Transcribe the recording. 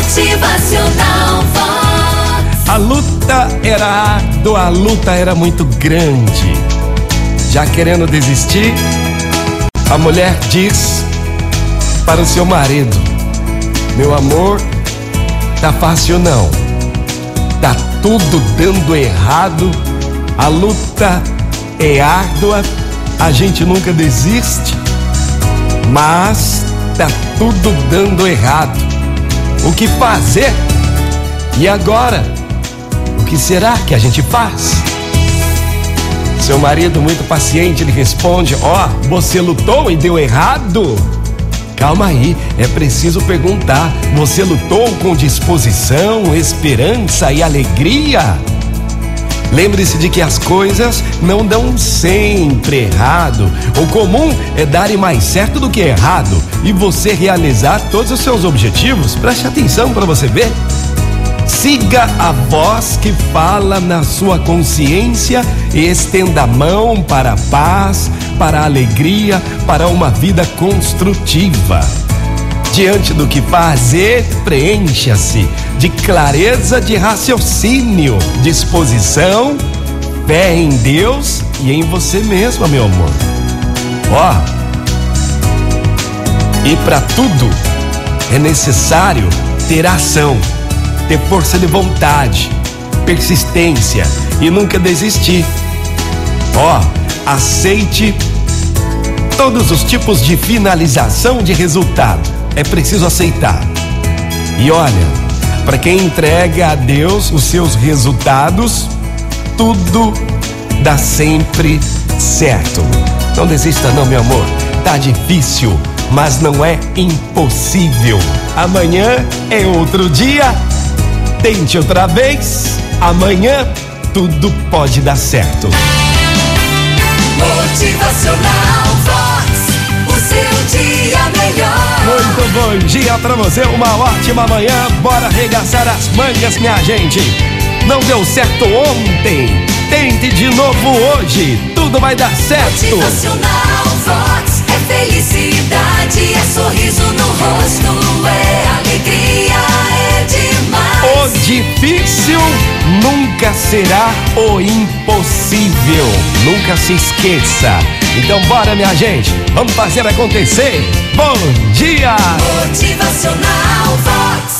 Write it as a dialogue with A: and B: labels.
A: Motivacional Vox.
B: A luta era árdua, a luta era muito grande. Já querendo desistir, a mulher diz para o seu marido: Meu amor, tá fácil não. Tá tudo dando errado. A luta é árdua, a gente nunca desiste, mas tá tudo dando errado. O que fazer? E agora? O que será que a gente faz? Seu marido, muito paciente, ele responde: Ó, oh, você lutou e deu errado? Calma aí, é preciso perguntar: você lutou com disposição, esperança e alegria? Lembre-se de que as coisas não dão sempre errado. O comum é darem mais certo do que errado e você realizar todos os seus objetivos. Preste atenção para você ver. Siga a voz que fala na sua consciência e estenda a mão para a paz, para a alegria, para uma vida construtiva. Diante do que fazer, preencha-se de clareza de raciocínio, disposição, fé em Deus e em você mesmo, meu amor. Ó, e para tudo é necessário ter ação, ter força de vontade, persistência e nunca desistir. Ó, aceite todos os tipos de finalização de resultado é preciso aceitar. E olha, para quem entrega a Deus os seus resultados, tudo dá sempre certo. Não desista não, meu amor. Tá difícil, mas não é impossível. Amanhã é outro dia. Tente outra vez. Amanhã tudo pode dar certo.
A: Motivacional
B: pra você, uma ótima manhã. Bora arregaçar as mangas, minha gente. Não deu certo ontem, tente de novo hoje. Tudo vai dar certo.
A: Motivacional Vox é felicidade, é sorriso no rosto, é alegria, é demais.
B: O difícil nunca será o impossível. Nunca se esqueça. Então bora, minha gente, vamos fazer acontecer. Bom dia!
A: Motivacional Vox.